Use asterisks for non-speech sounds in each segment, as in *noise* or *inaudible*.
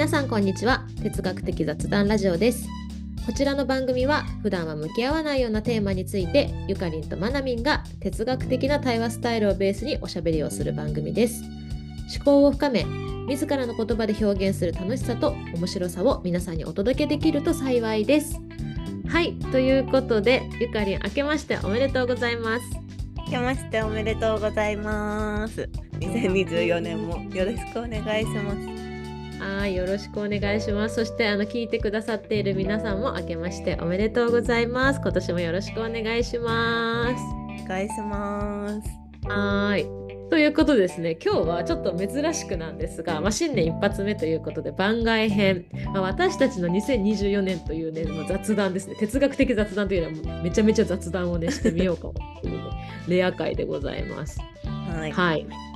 皆さんこんにちは。哲学的雑談ラジオです。こちらの番組は普段は向き合わないようなテーマについてゆかりんとまなみんが哲学的な対話スタイルをベースにおしゃべりをする番組です。思考を深め自らの言葉で表現する楽しさと面白さを皆さんにお届けできると幸いです。はいということでゆかりん明けましておめでとうございます。明けましておめでとうございます。2024年もよろしくお願いしますはいよろしくお願いします。そしてあの聞いてくださっている皆さんも明けましておめでとうございます。今年もよろしくお願いします。お願いします。はい。ということですね。今日はちょっと珍しくなんですが、まあ、新年一発目ということで番外編、まあ、私たちの2024年というね、まあ、雑談ですね。哲学的雑談というのはめちゃめちゃ雑談をねしてみようかという、ね、レア回でございます。はい、はい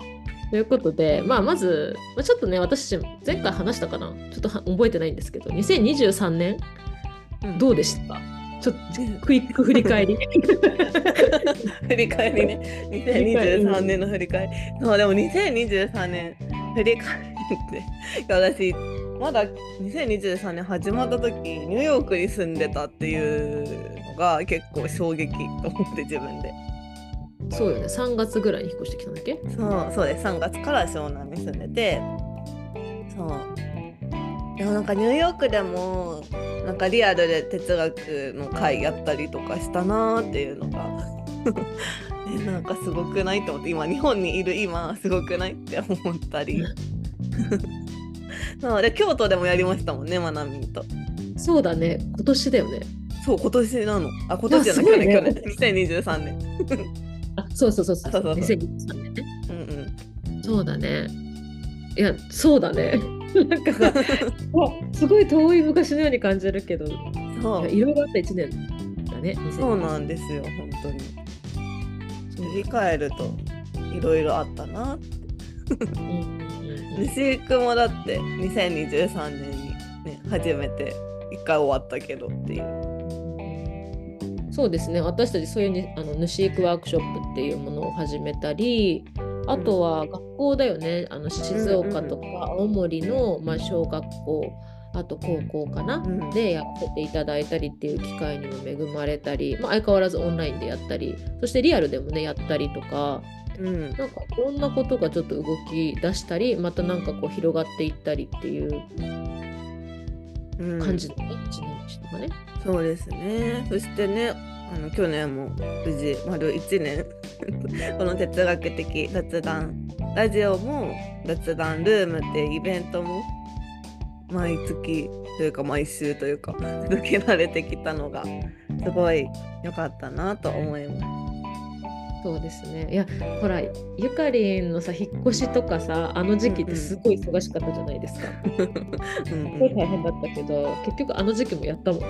ということで、まあ、まず、まあ、ちょっとね私前回話したかな？ちょっと覚えてないんですけど2023年、どうでした？か、ちょっとクイック振り返り振り返り。ね2023年の振り返り。そうでも2023年振り返って私まだ2023年始まった時ニューヨークに住んでたっていうのが結構衝撃と思って自分でそうよね。3月ぐらいに引っ越してきたんだっけ？そうそうです。3月から湘南に住んでてそう。でもなんかニューヨークでもなんかリアルで哲学の会やったりとかしたなーっていうのが *laughs* ね、なんかすごくないと思って。今日本にいる今すごくないって思ったり。*laughs* そう。で京都でもやりましたもんねまなみんと。そうだね。今年だよね。そう今年なの。あ今年じゃない、ね、去年。2023年。あそうそうそうそう。そうそう。2023年ね。うんうん。そうだね。いやそうだね。*laughs* なんかさ *laughs* すごい遠い昔のように感じるけどそう。いろいろあった1年だねそうなんですよ本当に。振り返るといろいろあったなって。西くもだって2023年にね初めて一回終わったけどっていうそうですね。私たちそういうにあの主育ワークショップっていうものを始めたりあとは学校だよね。あの静岡とか青森の、まあ、小学校あと高校かな、うん、でやってていただいたりっていう機会にも恵まれたり、まあ、相変わらずオンラインでやったりそしてリアルでもねやったりとか、うん、なんかいろんなことがちょっと動き出したりまたなんかこう広がっていったりっていう感じ。のね、うん、1年でしたかね。そうですね。そしてねあの去年も無事丸1年。*laughs* この哲学的雑談。ラジオも雑談ルームっていうイベントも毎月というか毎週というか *laughs* 続けられてきたのがすごい良かったなと思います。そうですね。いやほらゆかりんのさ引っ越しとかさあの時期ってすごい忙しかったじゃないですか。うん、すごい大変だったけど結局あの時期もやったもんね。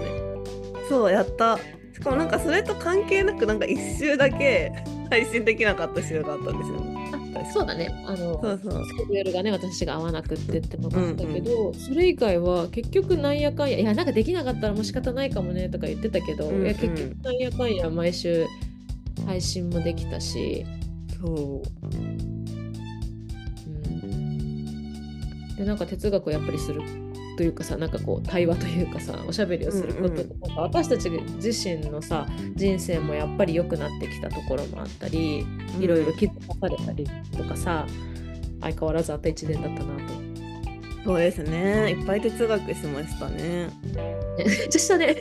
そうやった。しかもなんかそれと関係なくなんか1週だけ配信できなかった週があったんですよね。そうだね。あのそうそう。スケジュールがね私が合わなくってってのがあったけど、うんうん、それ以外は結局なんやかんやいやなんかできなかったらもう仕方ないかもねとか言ってたけど、うんうん、いや結局なんやかんや毎週配信もできたし。そう、うん、でなんか哲学をやっぱりするというかさなんかこう対話というかさおしゃべりをすることで、うんうん、私たち自身のさ人生もやっぱり良くなってきたところもあったり、いろいろ気づかされたりとかさ相変わらずあった1年だったなとそうですね。いっぱい哲学しましたね。*laughs* めっちゃしたね。*laughs*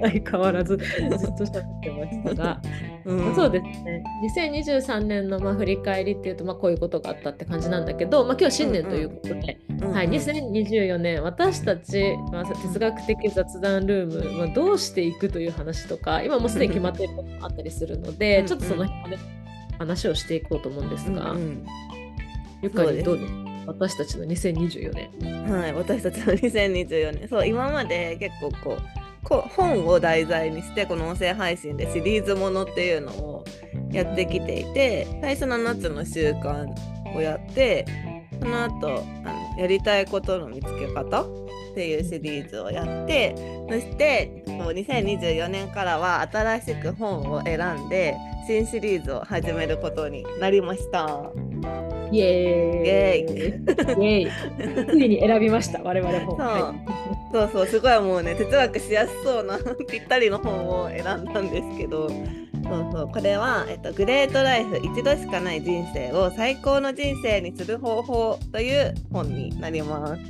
相変わらずずっと喋ってましたが、うん、そうですね。2023年のまあ振り返りっていうとまあこういうことがあったって感じなんだけど、まあ今日新年ということで、うんうん、はい、2024年私たち、まあ、哲学的雑談ルーム、まあ、どうしていくという話とか、今もうすでに決まっていることもあったりするので、ちょっとその辺で話をしていこうと思うんですが、うんうん、ゆかりどうですか？私たちの2024年。はい、私たちの2024年。そう、今まで結構こう、こ本を題材にしてこの音声配信でシリーズものっていうのをやってきていて最初の夏の習慣をやってその後あのやりたいことの見つけ方っていうシリーズをやってそしてもう2024年からは新しく本を選んで新シリーズを始めることになりました。イエーイ。イエーイ。ついに選びました、我々も。そうはいそうそうすごいもうね哲学しやすそうな *laughs* ぴったりの本を選んだんですけどそうそうこれは、えっと「グレートライフ一度しかない人生を最高の人生にする方法」という本になります。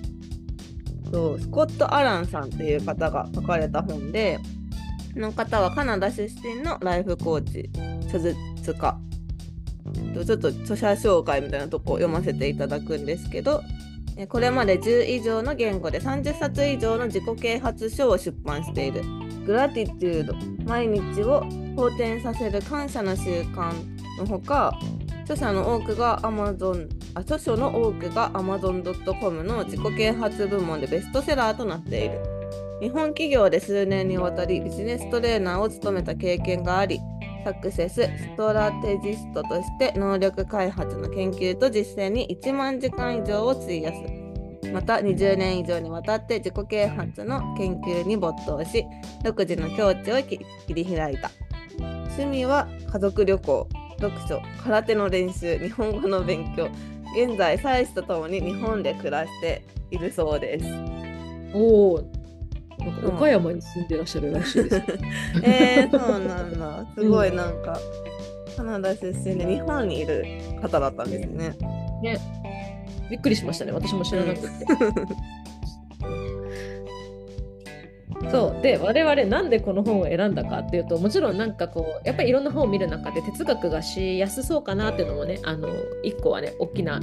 そうスコット・アランさんっていう方が書かれた本でこの方はカナダ出身のライフコーチ書術家とちょっと著者紹介みたいなとこを読ませていただくんですけどこれまで10以上の言語で30冊以上の自己啓発書を出版している。グラティチュード毎日を好転させる感謝の習慣のほか著者の多くが Amazon あ著書の多くが Amazon.com の自己啓発部門でベストセラーとなっている。日本企業で数年にわたりビジネストレーナーを務めた経験がありサクセスストラテジストとして能力開発の研究と実践に1万時間以上を費やすまた20年以上にわたって自己啓発の研究に没頭し独自の境地を切り開いた趣味は家族旅行読書空手の練習日本語の勉強現在妻子と共に日本で暮らしているそうですおお。なんか岡山に住んでらっしゃるらしいです。*laughs* えー、そうなんだすごいなんか、カナダ出身で日本にいる方だったんですねね。びっくりしましたね。私も知らなくて。*laughs* そう。で我々なんでこの本を選んだかっていうともちろんなんかこうやっぱりいろんな本を見る中で哲学がしやすそうかなっていうのもねあの一個はね大きな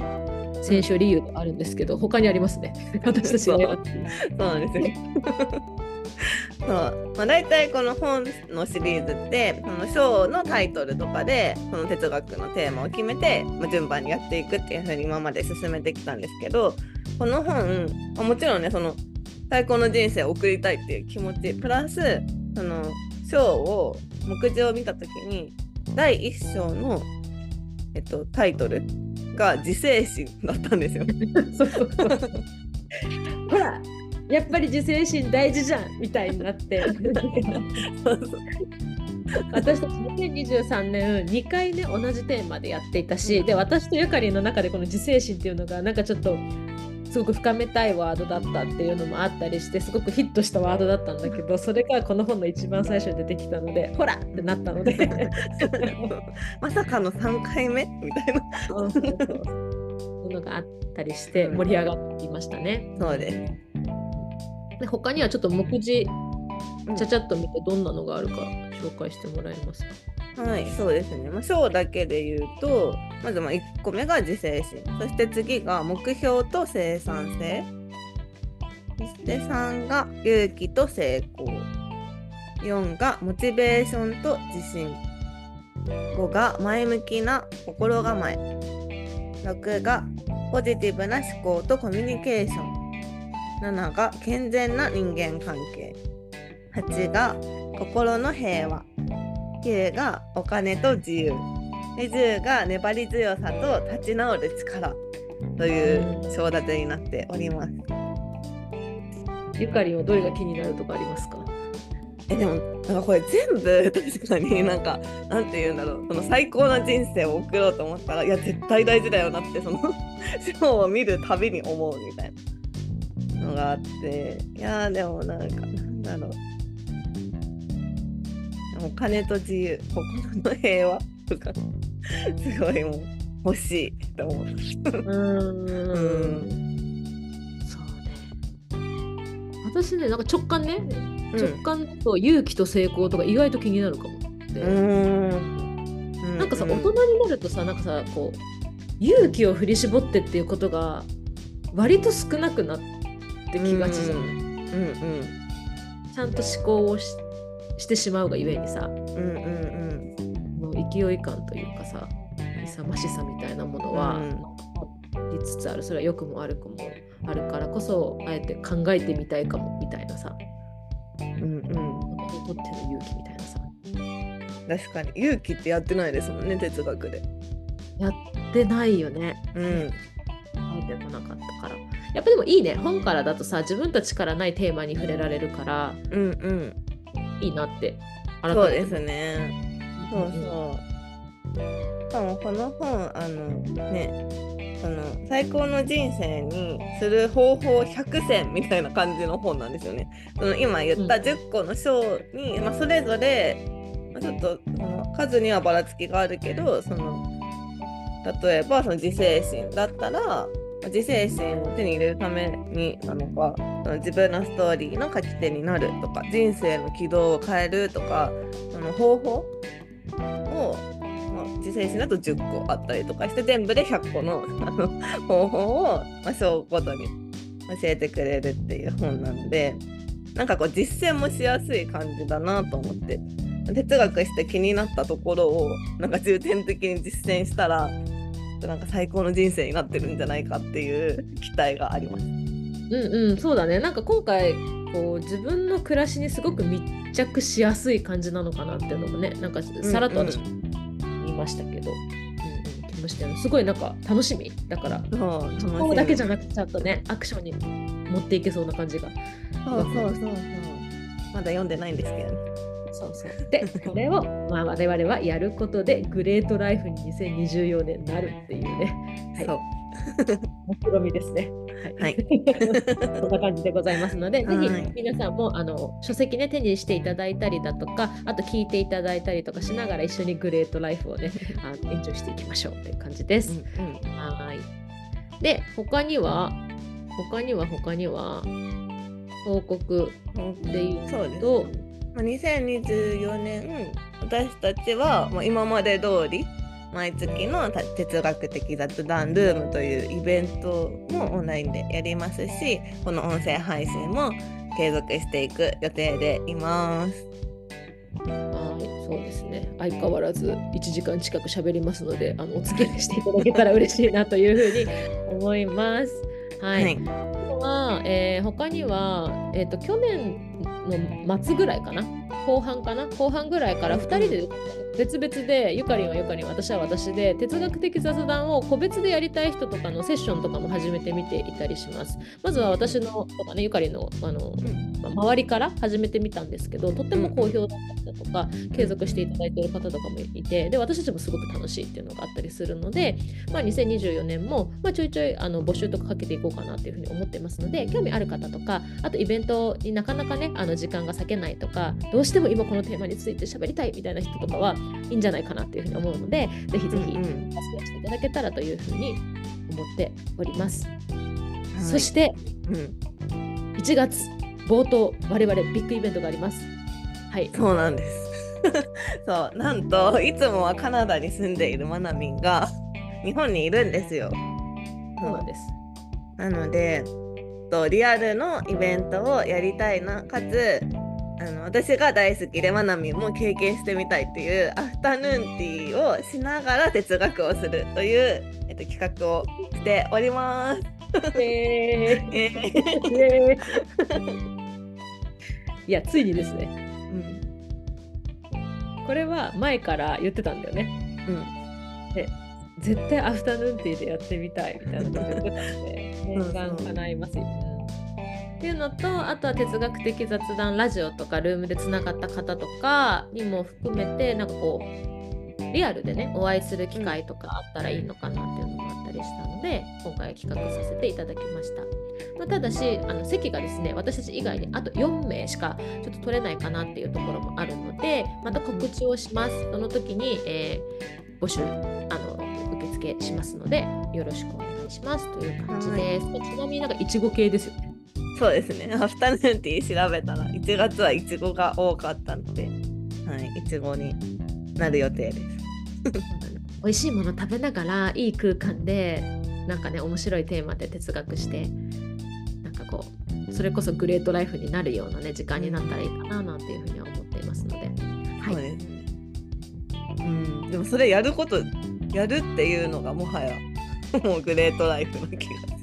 選手理由であるんですけど他にありますね。*laughs* 私たちが選んだそうなんですね。*laughs* そう。まあ、大体この本のシリーズってその章のタイトルとかでその哲学のテーマを決めて、まあ、順番にやっていくっていう風に今まで進めてきたんですけどこの本、まあもちろんねその最高の人生を送りたいっていう気持ち。プラスその章を目次を見た時に第1章の、えっと、タイトルが自制心だったんですよ。そうそうそうほらやっぱり自制心大事じゃんみたいになって。そうそう。私たち2023年2回ね同じテーマでやっていたし、で私とゆかりんの中でこの自制心っていうのがなんかちょっとすごく深めたいワードだったっていうのもあったりしてすごくヒットしたワードだったんだけどそれがこの本の一番最初に出てきたのでほらってなったので *laughs* まさかの3回目みたいな。そうそうのがあったりして盛り上がっていましたね。そうです。で他にはちょっと目次ちゃちゃっと見てどんなのがあるか紹介してもらえますか？はい、そうですね。まあ、章だけで言うと、まずまあ1個目が自制心。そして次が目標と生産性。そして3が勇気と成功。4がモチベーションと自信。5が前向きな心構え。6がポジティブな思考とコミュニケーション。7が健全な人間関係。8が心の平和。9がお金と自由。で10が粘り強さと立ち直る力という章立てになっております。ゆかりんはどれが気になるとかありますか？えでもなんかこれ全部 *laughs* 確かになんかなんて言うんだろうその最高な人生を送ろうと思ったらいや絶対大事だよなってその *laughs* 章を見るたびに思うみたいなのがあっていやーでもなんかなんだろうお金と自由心の平和とかすごいもう欲しいと思う。うーん。そうね。私ねなんか直感ね直感と勇気と成功とか意外と気になるかもって、うん。なんかさ大人になるとさなんかさこう勇気を振り絞ってっていうことが割と少なくなってきがちじゃん、うんうんちゃんと思考をししてしまうがゆえにさうんうんうん。もう勢い感というかさ勇ましさみたいなものは、うん。つつある。それは良くも悪くもあるからこそあえて考えてみたいかもみたいなさ。うんうん。とっての勇気みたいなさ。確かに。勇気ってやってないですもんね哲学で。やってないよね。うん。考えてこなかったから。やっぱでもいいね。本からだとさ自分たちからないテーマに触れられるから。うんうんいいなってそうですね。そうそう。しかもこの本あのねその最高の人生にする方法100選みたいな感じの本なんですよね。その今言った10個の章に、まあ、それぞれ、まあ、ちょっとその数にはばらつきがあるけどその例えばその自制心だったら自制心を手に入れるためになのか自分のストーリーの書き手になるとか人生の軌道を変えるとかその方法を、まあ、自制心だと10個あったりとかして全部で100個のあの方法を、まあ、章ごとに教えてくれるっていう本なのでなんかこう実践もしやすい感じだなと思って。哲学して気になったところをなんか重点的に実践したらなんか最高の人生になってるんじゃないかっていう期待があります。うんうんそうだね。なんか今回こう自分の暮らしにすごく密着しやすい感じなのかなっていうのもねなんかさらっと私も言いましたけど、うんうん、気もしてすごいなんか楽しみ。だからそうだけじゃなくてちゃんとねアクションに持っていけそうな感じが。そうそうそうそう。まだ読んでないんですけどねそうそう。でこれを、まあ、我々はやることでグレートライフに2024年なるっていうね、はい、そう。目論みですね。はい、*laughs* そんな感じでございますので、ぜひ皆さんもあの書籍ね手にしていただいたりだとか、あと聞いていただいたりとかしながら一緒にグレートライフをねあの延長していきましょうという感じです。うんうん、はい。で他には他には他には報告でいうと。2024年私たちは今まで通り毎月の哲学的雑談ルームというイベントもオンラインでやりますしこの音声配信も継続していく予定でいます。はい、そうですね。相変わらず1時間近く喋りますので、あのお付き合いしていただけたら嬉しいなというふうに思います。はい。はい、は、えー、他には、えっ、ー、と去年の末ぐらいかな。後半かな？後半ぐらいから2人で別々でゆかりんはゆかりん私は私で哲学的雑談を個別でやりたい人とかのセッションとかも始めてみていたりします。まずは私のとかねゆかりんのあの、まあ、周りから始めてみたんですけどとっても好評だったりだとか継続していただいている方とかもいてで私たちもすごく楽しいっていうのがあったりするので、まあ、2024年も、まあ、ちょいちょいあの募集とかかけていこうかなっていうふうに思ってますので興味ある方とかあとイベントになかなかねあの時間が割けないとかどうしても今このテーマについて喋りたいみたいな人とかはいいんじゃないかなっていうふうに思うのでぜひぜひ活用していただけたらというふうに思っております。はい、そして、うん、1月冒頭我々ビッグイベントがあります。はい、そうなんです。*laughs* そうなんといつもはカナダに住んでいるマナミンが日本にいるんですよ。そうなんです。なのでとリアルのイベントをやりたいなかつあの私が大好きでまなみも経験してみたいっていうアフタヌーンティーをしながら哲学をするという、えっと、企画をしております。えー、*laughs* いやついにですね、うん、これは前から言ってたんだよね。うん、で絶対アフタヌーンティーでやってみたいみたいなこと言ってたんで念願叶いますよね。っていうのとあとは哲学的雑談ラジオとかルームでつながった方とかにも含めてなんかこうリアルでねお会いする機会とかあったらいいのかなっていうのもあったりしたので今回企画させていただきました。まあ、ただしあの席がですね私たち以外にあと4名しかちょっと取れないかなっていうところもあるのでまた告知をします。その時に、えー、募集あの受付しますのでよろしくお願いしますという感じです。はい、ちなみになんかいちご系ですよね。そうですね。アフタヌーンティー調べたら、1月はいちごが多かったので、はい、いちごになる予定です。*laughs* 美味しいもの食べながら、いい空間で、なんかね、面白いテーマで哲学して、なんかこう、それこそグレートライフになるようなね、時間になったらいいかななんていうふうには思っていますので。はい。そうですね。うん、でもそれやること、やるっていうのがもはや、もうグレートライフの気がする。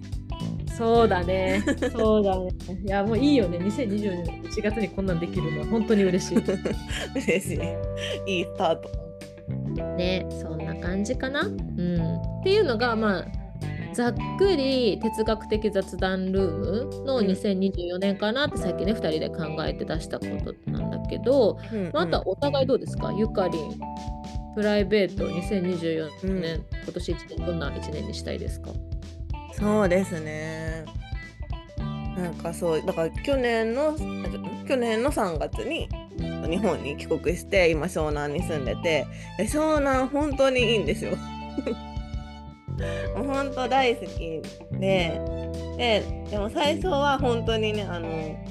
そうだね。*laughs* そうだね。いや、もういいよね。2020年1月にこんなんできるのは本当に嬉しい。*laughs* 嬉しい。いいスタート。ね、そんな感じかな。うん。っていうのが、まあ、ざっくり哲学的雑談ルームの2024年かなってさっきね2人で考えて出したことなんだけど、うんうん、あとはお互いどうですか？ゆかりんプライベート2024年、今年1年どんな1年にしたいですか？そうですね。なんかそうだから去年の去年の3月に日本に帰国して今湘南に住んでて湘南本当にいいんですよ。*laughs* もう本当大好き。でででも最初は本当にねあの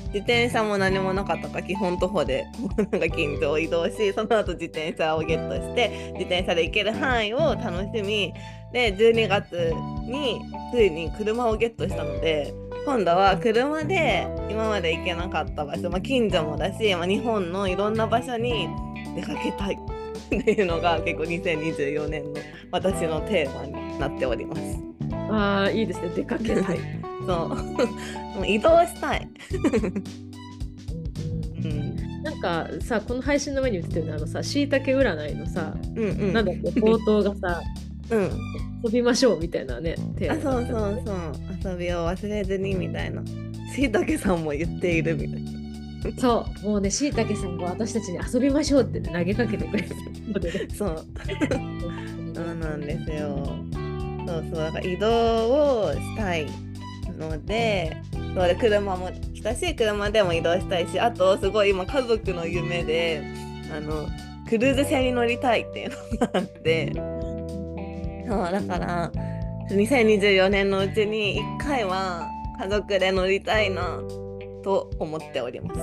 自転車も何もなかったから基本徒歩で *laughs* なんか近所を移動しその後自転車をゲットして自転車で行ける範囲を楽しみ。で12月についに車をゲットしたので今度は車で今まで行けなかった場所、まあ、近所もだし、まあ、日本のいろんな場所に出かけたいっていうのが結構2024年の私のテーマになっております。ああいいですね。出かけたい。そう。*laughs* 移動したい。うん、なんかさこの配信の前に言ってたよね。あのさしいたけ占いのさ、うんうん、なんだっけ？冒頭がさ、うん、遊びましょうみたいなねテーマあそうそうそう。遊びを忘れずにみたいな。しいたけさんも言っているみたいな。そう。もうねしいたけさんが私たちに遊びましょうって、ね、投げかけてくれてそう。*laughs* そうなんですよそうそうだから移動をしたいのでそうで車も来たし車でも移動したいしあとすごい今家族の夢であのクルーズ船に乗りたいっていうのがあってそうだから2024年のうちに1回は家族で乗りたいなと思っております。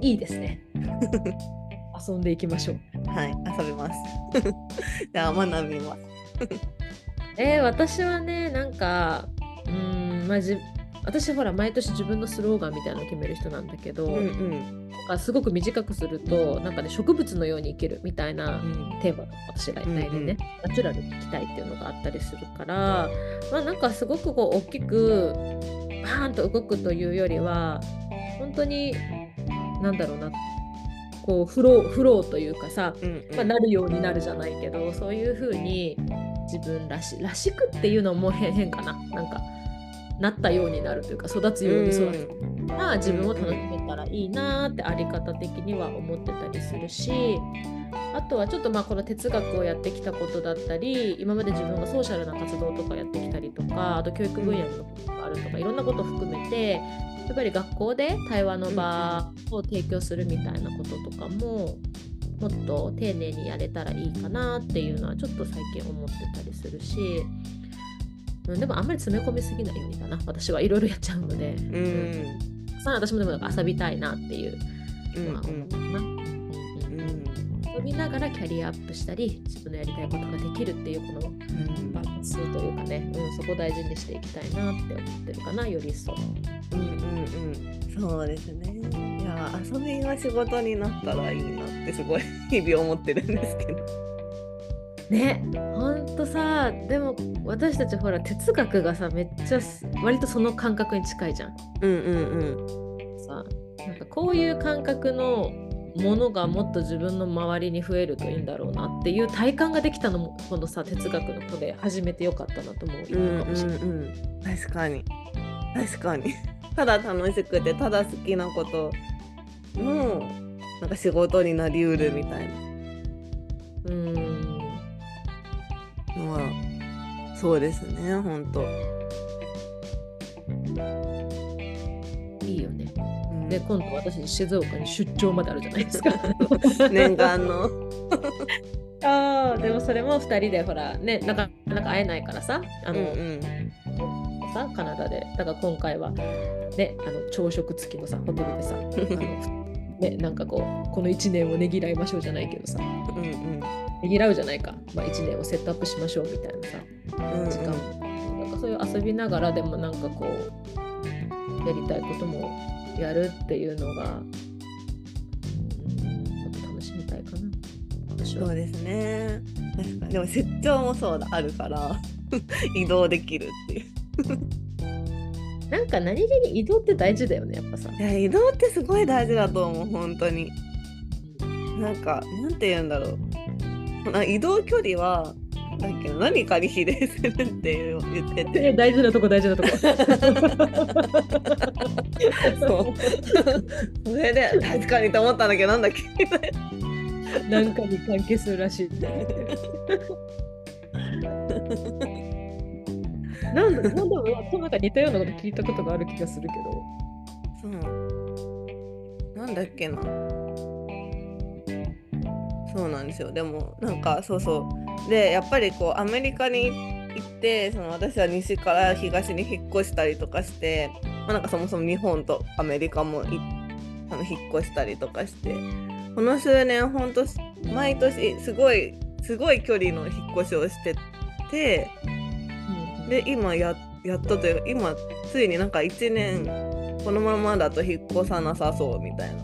いいですね。*laughs* 遊んでいきましょう。はい、遊びます。*laughs* じゃあ学びます。えー、私はね、なんか、うん、まあ、じ私ほら毎年自分のスローガンみたいなのを決める人なんだけど、うんうん、なんかすごく短くするとなんかね植物のように生きるみたいなテーマが私が来年ね、うんうん、ナチュラルに生きたいっていうのがあったりするから、まあなんかすごくこう大きくバーンと動くというよりは本当になんだろうなこうフローフローというかさ、うんうん、まあ、なるようになるじゃないけどそういう風に自分らしらしくっていうのも変変かな。なんかなったようになるというか育つように育つ。が自分を楽しめたらいいなってあり方的には思ってたりするしあとはちょっとまあこの哲学をやってきたことだったり今まで自分がソーシャルな活動とかやってきたりとかあと教育分野のことがあるとかいろんなことを含めてやっぱり学校で対話の場を提供するみたいなこととかももっと丁寧にやれたらいいかなっていうのはちょっと最近思ってたりするし、うん、でもあんまり詰め込みすぎないようにかな私はいろいろやっちゃうので、うん、さあ私もでも遊びたいなっていうのは思うかな。うん遊びながらキャリアアップしたり自分のやりたいことができるっていうこのバランスというかね、うん、そこを大事にしていきたいなって思ってるかなより一層。うんうんうんそうですね。いや遊びが仕事になったらいいなってすごい日々思ってるんですけど。ねほんとさでも私たちほら哲学がさめっちゃ割とその感覚に近いじゃん。うんうんうん。さなんかこういう感覚のものがもっと自分の周りに増えるといいんだろうなっていう体感ができたのもこのさ哲学の子で始めてよかったなと思う今かもしれない、うんうん。うん、確かに。確かに。ただ楽しくてただ好きなこともなんか仕事になりうるみたいな。うん。のはそうですね本当で今度私静岡に出張まであるじゃないですか。*laughs* 念願の。*laughs* あでもそれも2人でほらねなかなか会えないからさあの、うんうん、さカナダで。だから今回はねあの朝食付きのさホテルでさ *laughs* ね、なんかこうこの1年をねぎらいましょうじゃないけどさ、うんうん、ねぎらうじゃないか、まあ、1年をセットアップしましょうみたいなさ、うんうん、時間。なんかそういう遊びながらでもなんかこうやりたいこともやるっていうのが、うん、もっと楽しみたいかな。そうですね。確かにでも出張もそうだあるから *laughs* 移動できるっていうなんか何気に移動って大事だよねやっぱさ。いや移動ってすごい大事だと思う本当に。なんかなんて言うんだろう。移動距離はだけど何かに比例するって言ってて大事なとこ大事なとこそうそれで確かにと思ったんだけどなんだっけなんかに関係するらしいって。なんだ、なんだろう、なんか似たようなこと聞いたことがある気がするけど。そう。なんだっけな。そうなんですよ。でも、なんか、そうそう。で、やっぱりこう、アメリカに行って、その私は西から東に引っ越したりとかして、まあ、なんかそもそも日本とアメリカもあの引っ越したりとかして、この数年、ほんと、毎年、すごい、すごい距離の引っ越しをしてて、で今ややっとというか今ついになんか1年このままだと引っ越さなさそうみたいな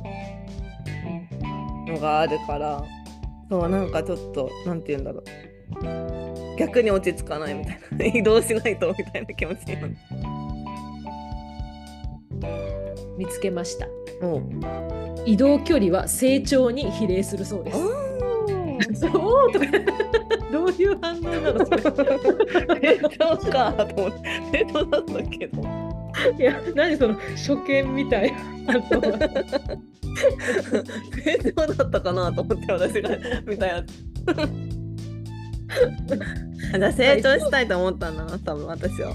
のがあるからそうなんかちょっと何て言うんだろう。逆に落ち着かないみたいな。移動しないとみたいな気持ちになる。見つけました。移動距離は成長に比例するそうです。そう？とか。*laughs* どういう反応なの？それ。*laughs* 成長か。と思って。成長だったけ？どいや何その初見みたい。な成長だったかなと思って私が見たやつ。*laughs* 成長したいと思ったんだな多分私は。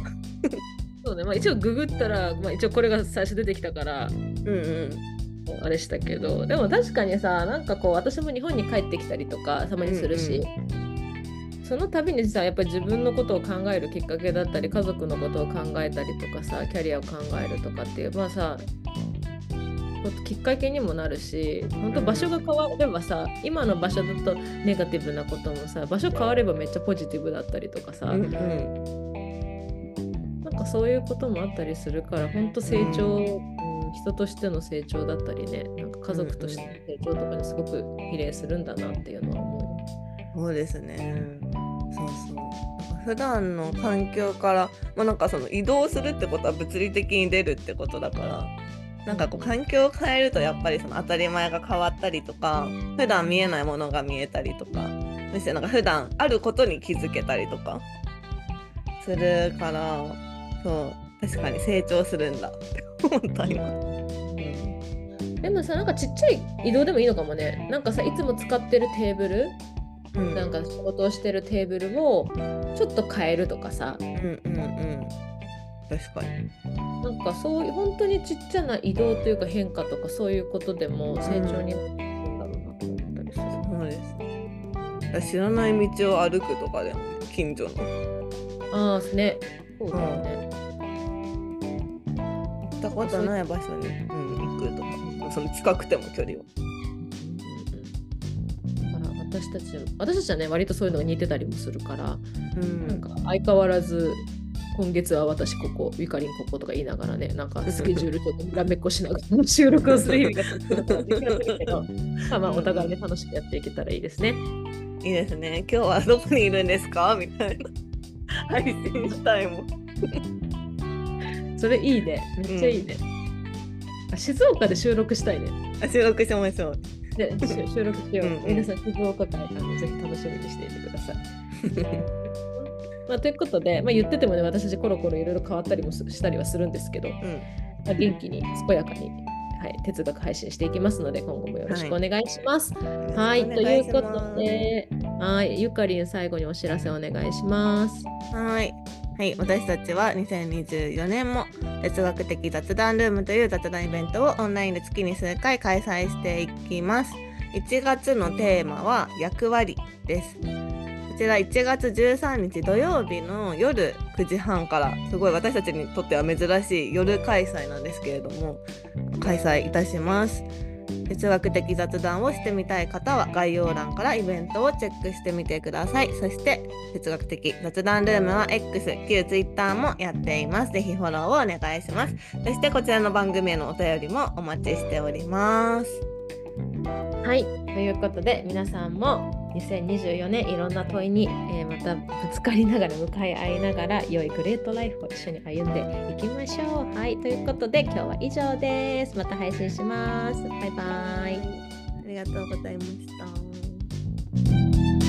そうね。まあ一応ググったら、まあ、一応これが最初出てきたからうんうん。あれしたけど。でも確かにさなんかこう私も日本に帰ってきたりとかたまにするし、うんうん、その度にさやっぱり自分のことを考えるきっかけだったり家族のことを考えたりとかさキャリアを考えるとかっていうまあさきっかけにもなるし本当場所が変わればさ今の場所だとネガティブなこともさ場所変わればめっちゃポジティブだったりとかさ、うんうん、なんかそういうこともあったりするから本当成長人としての成長だったりねなんか家族としての成長とかにすごく比例するんだなっていうのは思う。そうですね、そうそう。普段の環境から、まあ、なんかその移動するってことは物理的に出るってことだからなんかこう環境を変えるとやっぱりその当たり前が変わったりとか普段見えないものが見えたりとかむしろなんか普段あることに気づけたりとかするからそう確かに成長するんだ。って思った今。でもさなんかちっちゃい移動でもいいのかもね。なんかさいつも使ってるテーブル、うん、なんか仕事をしてるテーブルをちょっと変えるとかさ。うんうんうん。確かに。なんかそういう本当にちっちゃな移動というか変化とかそういうことでも成長になるんだろうなと思ったりする、そうです知らない道を歩くとかでも近所の。ああね。そうだよね、ったことない場所に、うん、行くとか。その近くても距離を。私たち私たちはね割とそういうのが似てたりもするから、うん、なんか相変わらず今月は私ここゆかりんこことか言いながらねなんかスケジュールちょっとめっこしながら収録をする意味ができるけど *laughs* まあまあお互いね楽しくやっていけたらいいですね。いいですね。今日はどこにいるんですか？みたいな配信したいもん。それいいね。めっちゃいいね。うん、静岡で収録したいね。あ収録しましょう。で収録しよう。うんうん、皆さん、静岡会あのぜひ楽しみにしていてください。*laughs* まあ、ということで、まあ、言っててもね、私たちコロコロいろいろ変わったりもしたりはするんですけど、うん、まあ、元気に健やかに、はい、哲学配信していきますので、今後もよろしくお願いします。はい、はい、ということで、はい、ゆかりん最後にお知らせお願いします。はい。はい、私たちは2024年も哲学的雑談ルームという雑談イベントをオンラインで月に数回開催していきます。1月のテーマは役割です。こちら1月13日土曜日の夜9時半からすごい私たちにとっては珍しい夜開催なんですけれども開催いたします。哲学的雑談をしてみたい方は概要欄からイベントをチェックしてみてください。そして哲学的雑談ルームは X、旧 Twitter もやっています。ぜひフォローをお願いします。そしてこちらの番組へのお便りもお待ちしております。はい、ということで皆さんも2024年いろんな問いに、えー、またぶつかりながら向かい合いながら良いグレートライフを一緒に歩んでいきましょう。はい、ということで今日は以上です。また配信します。バイバイ。ありがとうございました。